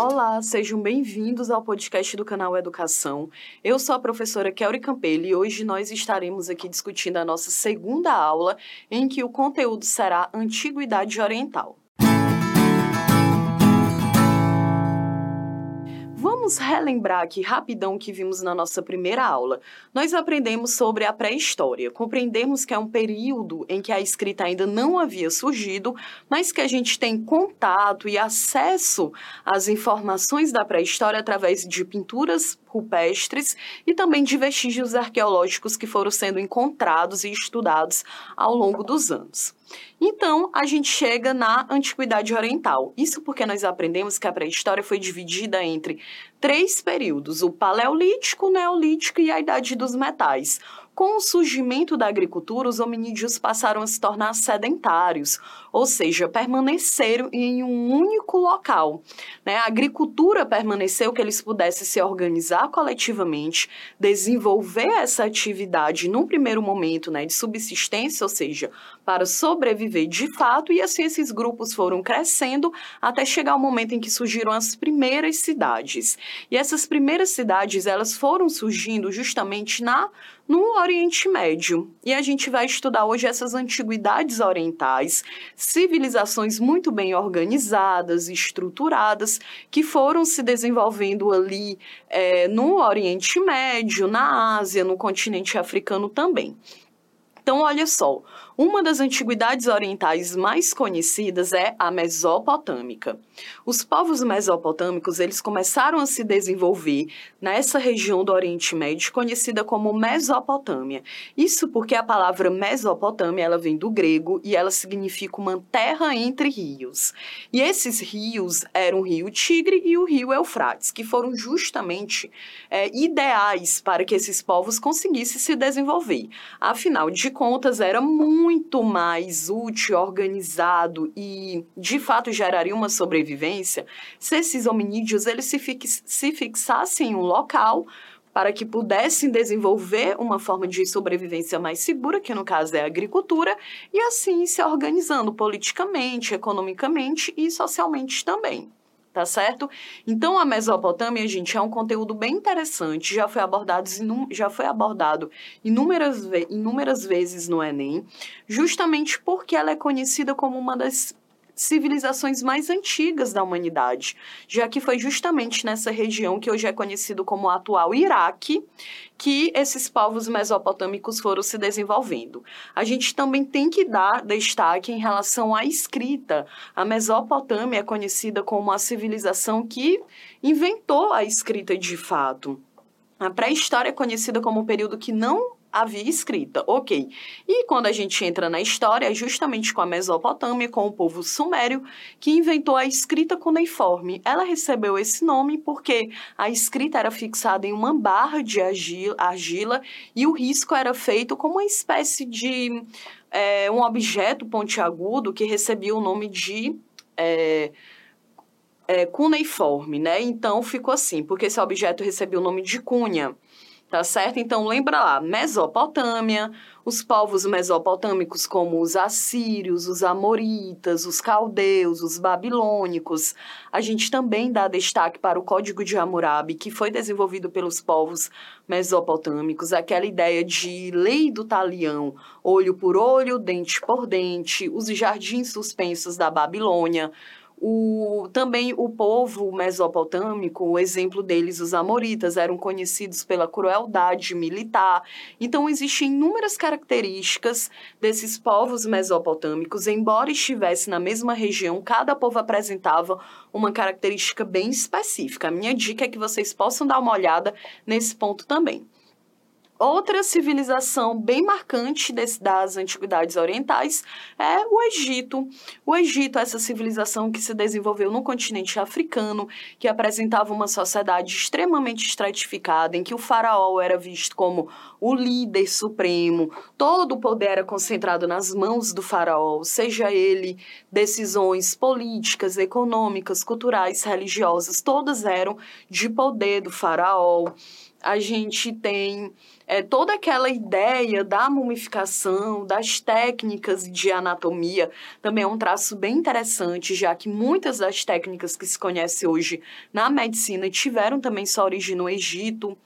Olá, sejam bem-vindos ao podcast do canal Educação. Eu sou a professora Kelly Campelli e hoje nós estaremos aqui discutindo a nossa segunda aula, em que o conteúdo será Antiguidade Oriental. Vamos relembrar aqui rapidão o que vimos na nossa primeira aula. Nós aprendemos sobre a pré-história. Compreendemos que é um período em que a escrita ainda não havia surgido, mas que a gente tem contato e acesso às informações da pré-história através de pinturas rupestres e também de vestígios arqueológicos que foram sendo encontrados e estudados ao longo dos anos. Então, a gente chega na Antiguidade Oriental. Isso porque nós aprendemos que a pré-história foi dividida entre três períodos: o Paleolítico, o Neolítico e a Idade dos Metais. Com o surgimento da agricultura, os hominídeos passaram a se tornar sedentários, ou seja, permaneceram em um único local. Né? A agricultura permaneceu que eles pudessem se organizar coletivamente, desenvolver essa atividade num primeiro momento né, de subsistência, ou seja, para sobreviver de fato, e assim esses grupos foram crescendo até chegar ao momento em que surgiram as primeiras cidades. E essas primeiras cidades, elas foram surgindo justamente na no Oriente Médio. E a gente vai estudar hoje essas antiguidades orientais, civilizações muito bem organizadas, estruturadas, que foram se desenvolvendo ali é, no Oriente Médio, na Ásia, no continente africano também. Então, olha só, uma das antiguidades orientais mais conhecidas é a mesopotâmica. Os povos mesopotâmicos, eles começaram a se desenvolver nessa região do Oriente Médio conhecida como Mesopotâmia. Isso porque a palavra Mesopotâmia, ela vem do grego e ela significa uma terra entre rios. E esses rios eram o rio Tigre e o rio Eufrates, que foram justamente é, ideais para que esses povos conseguissem se desenvolver. Afinal de contas, era muito muito mais útil, organizado e, de fato, geraria uma sobrevivência se esses hominídeos eles se, fix, se fixassem em um local para que pudessem desenvolver uma forma de sobrevivência mais segura, que no caso é a agricultura, e assim se organizando politicamente, economicamente e socialmente também tá certo? Então a Mesopotâmia, gente, é um conteúdo bem interessante, já foi abordado, já foi abordado inúmeras, inúmeras vezes no Enem, justamente porque ela é conhecida como uma das civilizações mais antigas da humanidade, já que foi justamente nessa região que hoje é conhecido como o atual Iraque que esses povos mesopotâmicos foram se desenvolvendo. A gente também tem que dar destaque em relação à escrita. A Mesopotâmia é conhecida como a civilização que inventou a escrita de fato. A pré-história é conhecida como um período que não havia escrita, ok. E quando a gente entra na história, é justamente com a Mesopotâmia, com o povo sumério, que inventou a escrita cuneiforme. Ela recebeu esse nome porque a escrita era fixada em uma barra de argila e o risco era feito como uma espécie de é, um objeto pontiagudo que recebia o nome de... É, é, cuneiforme, né? Então ficou assim, porque esse objeto recebeu o nome de cunha tá certo? Então lembra lá, Mesopotâmia, os povos mesopotâmicos como os assírios, os amoritas, os caldeus, os babilônicos. A gente também dá destaque para o Código de Hammurabi, que foi desenvolvido pelos povos mesopotâmicos, aquela ideia de lei do talião, olho por olho, dente por dente, os jardins suspensos da Babilônia, o, também o povo mesopotâmico, o exemplo deles, os amoritas, eram conhecidos pela crueldade militar. Então, existem inúmeras características desses povos mesopotâmicos, embora estivesse na mesma região, cada povo apresentava uma característica bem específica. A minha dica é que vocês possam dar uma olhada nesse ponto também. Outra civilização bem marcante desse, das antiguidades orientais é o Egito. O Egito, essa civilização que se desenvolveu no continente africano, que apresentava uma sociedade extremamente estratificada, em que o faraó era visto como o líder supremo, todo o poder era concentrado nas mãos do faraó, seja ele decisões políticas, econômicas, culturais, religiosas, todas eram de poder do faraó. A gente tem é, toda aquela ideia da mumificação, das técnicas de anatomia, também é um traço bem interessante, já que muitas das técnicas que se conhece hoje na medicina tiveram também sua origem no Egito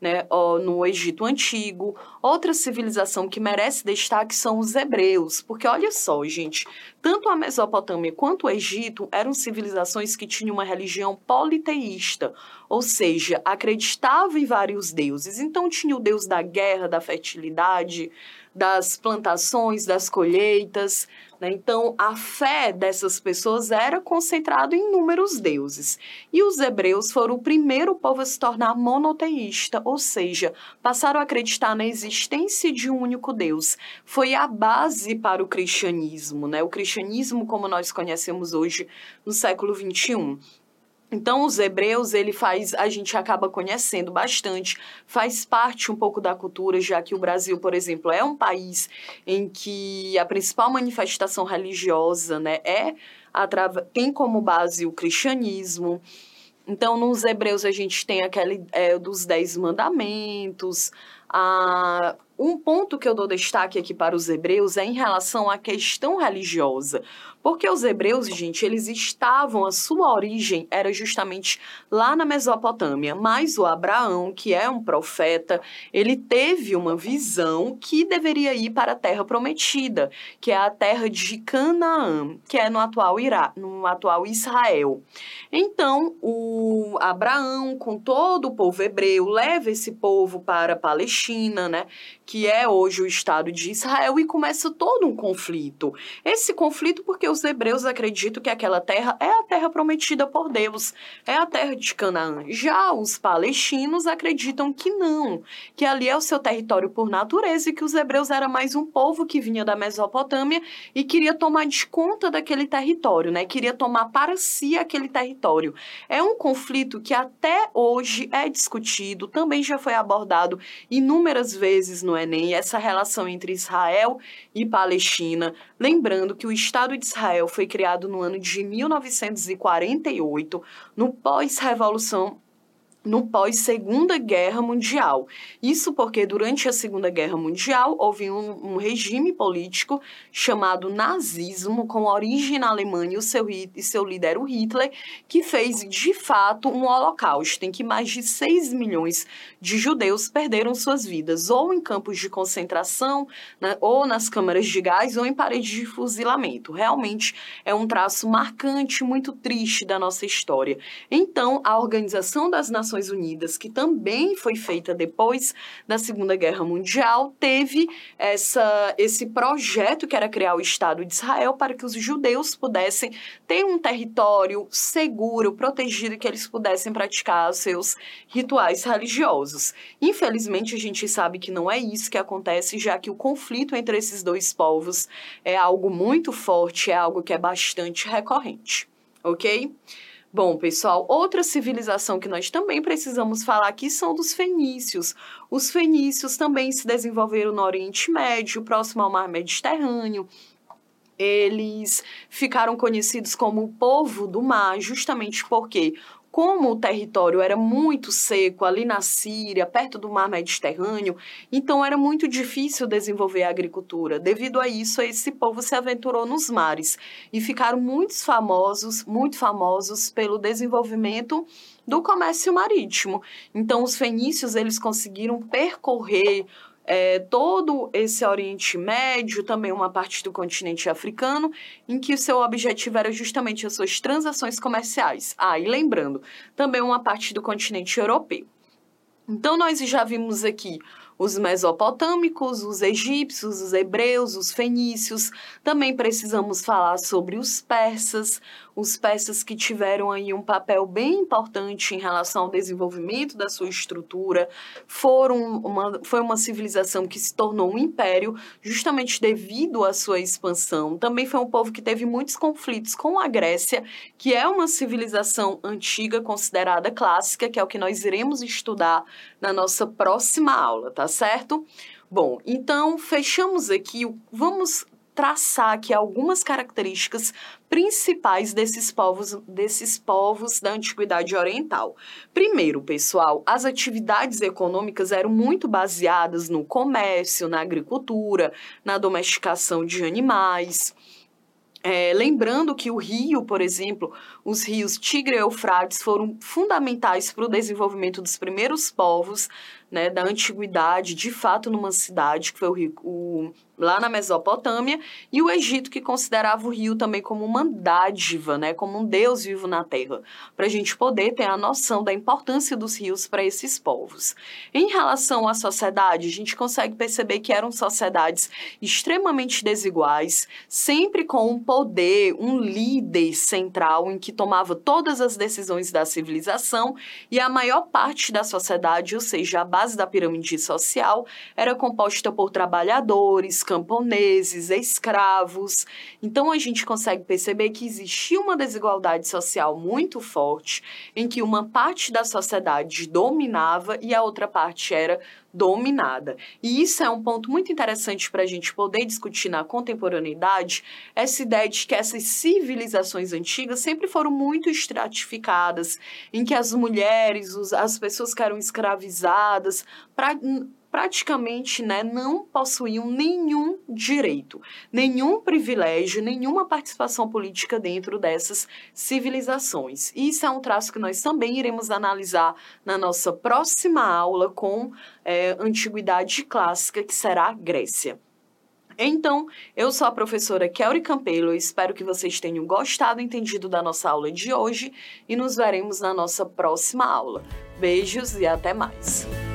né, no Egito Antigo. Outra civilização que merece destaque são os hebreus, porque olha só, gente, tanto a Mesopotâmia quanto o Egito eram civilizações que tinham uma religião politeísta, ou seja, acreditavam em vários deuses. Então tinha o deus da guerra, da fertilidade, das plantações, das colheitas. Né? Então, a fé dessas pessoas era concentrada em inúmeros deuses. E os hebreus foram o primeiro povo a se tornar monoteísta, ou seja, passaram a acreditar na existência de um único Deus. Foi a base para o cristianismo, né? o cristianismo como nós conhecemos hoje no século XXI. Então, os hebreus, ele faz, a gente acaba conhecendo bastante, faz parte um pouco da cultura, já que o Brasil, por exemplo, é um país em que a principal manifestação religiosa, né, é tem como base o cristianismo. Então, nos hebreus a gente tem aquele é, dos dez mandamentos, a um ponto que eu dou destaque aqui para os hebreus é em relação à questão religiosa. Porque os hebreus, gente, eles estavam, a sua origem era justamente lá na Mesopotâmia. Mas o Abraão, que é um profeta, ele teve uma visão que deveria ir para a terra prometida, que é a terra de Canaã, que é no atual Irá, no atual Israel. Então, o Abraão, com todo o povo hebreu, leva esse povo para a Palestina, né? que é hoje o Estado de Israel, e começa todo um conflito. Esse conflito porque os hebreus acreditam que aquela terra é a terra prometida por Deus, é a terra de Canaã. Já os palestinos acreditam que não, que ali é o seu território por natureza e que os hebreus eram mais um povo que vinha da Mesopotâmia e queria tomar de conta daquele território, né? Queria tomar para si aquele território. É um conflito que até hoje é discutido, também já foi abordado inúmeras vezes no Enem, essa relação entre Israel e Palestina. Lembrando que o Estado de Israel foi criado no ano de 1948, no pós-revolução no pós-Segunda Guerra Mundial. Isso porque durante a Segunda Guerra Mundial houve um, um, regime político chamado nazismo, com origem na Alemanha e, seu, e seu líder o Hitler, que fez de fato um holocausto em que mais de 6 milhões de judeus perderam suas vidas, ou em campos de concentração, né, ou nas câmaras de gás, ou em paredes de fuzilamento. Realmente é um traço marcante, muito triste da nossa história. Então, a Organização das Nações Nações Unidas, que também foi feita depois da Segunda Guerra Mundial, teve essa, esse projeto que era criar o Estado de Israel para que os judeus pudessem ter um território seguro, protegido, que eles pudessem praticar os seus rituais religiosos. Infelizmente, a gente sabe que não é isso que acontece, já que o conflito entre esses dois povos é algo muito forte, é algo que é bastante recorrente, ok? Bom, pessoal, outra civilização que nós também precisamos falar aqui são dos fenícios. Os fenícios também se desenvolveram no Oriente Médio, próximo ao Mar Mediterrâneo. Eles ficaram conhecidos como o povo do mar, justamente porque como o território era muito seco ali na Síria, perto do mar Mediterrâneo, então era muito difícil desenvolver a agricultura. Devido a isso, esse povo se aventurou nos mares e ficaram muito famosos, muito famosos pelo desenvolvimento do comércio marítimo. Então, os fenícios eles conseguiram percorrer é, todo esse Oriente Médio, também uma parte do continente africano, em que o seu objetivo era justamente as suas transações comerciais. Ah, e lembrando, também uma parte do continente europeu. Então, nós já vimos aqui os mesopotâmicos, os egípcios, os hebreus, os fenícios. Também precisamos falar sobre os persas, os persas que tiveram aí um papel bem importante em relação ao desenvolvimento da sua estrutura, foram uma, foi uma civilização que se tornou um império justamente devido à sua expansão. Também foi um povo que teve muitos conflitos com a Grécia, que é uma civilização antiga considerada clássica, que é o que nós iremos estudar na nossa próxima aula, tá certo? Bom, então fechamos aqui, vamos traçar aqui algumas características principais desses povos, desses povos da antiguidade oriental. Primeiro, pessoal, as atividades econômicas eram muito baseadas no comércio, na agricultura, na domesticação de animais. É, lembrando que o rio, por exemplo, os rios Tigre e Eufrates foram fundamentais para o desenvolvimento dos primeiros povos né, da antiguidade, de fato, numa cidade, que foi o, rio, o lá na Mesopotâmia, e o Egito, que considerava o rio também como uma dádiva, né, como um deus vivo na terra, para a gente poder ter a noção da importância dos rios para esses povos. Em relação à sociedade, a gente consegue perceber que eram sociedades extremamente desiguais, sempre com um poder, um líder central em que tomava todas as decisões da civilização, e a maior parte da sociedade, ou seja, a base da pirâmide social, era composta por trabalhadores, camponeses, escravos. Então a gente consegue perceber que existia uma desigualdade social muito forte, em que uma parte da sociedade dominava e a outra parte era dominada. E isso é um ponto muito interessante para a gente poder discutir na contemporaneidade, essa ideia de que essas civilizações antigas sempre foram muito estratificadas, em que as mulheres, as pessoas que eram escravizadas, pra, praticamente né, não possuíam nenhum direito, nenhum privilégio, nenhuma participação política dentro dessas civilizações. Isso é um traço que nós também iremos analisar na nossa próxima aula com é, Antiguidade Clássica, que será Grécia. Então, eu sou a professora Kelly Campelo, espero que vocês tenham gostado e entendido da nossa aula de hoje e nos veremos na nossa próxima aula. Beijos e até mais!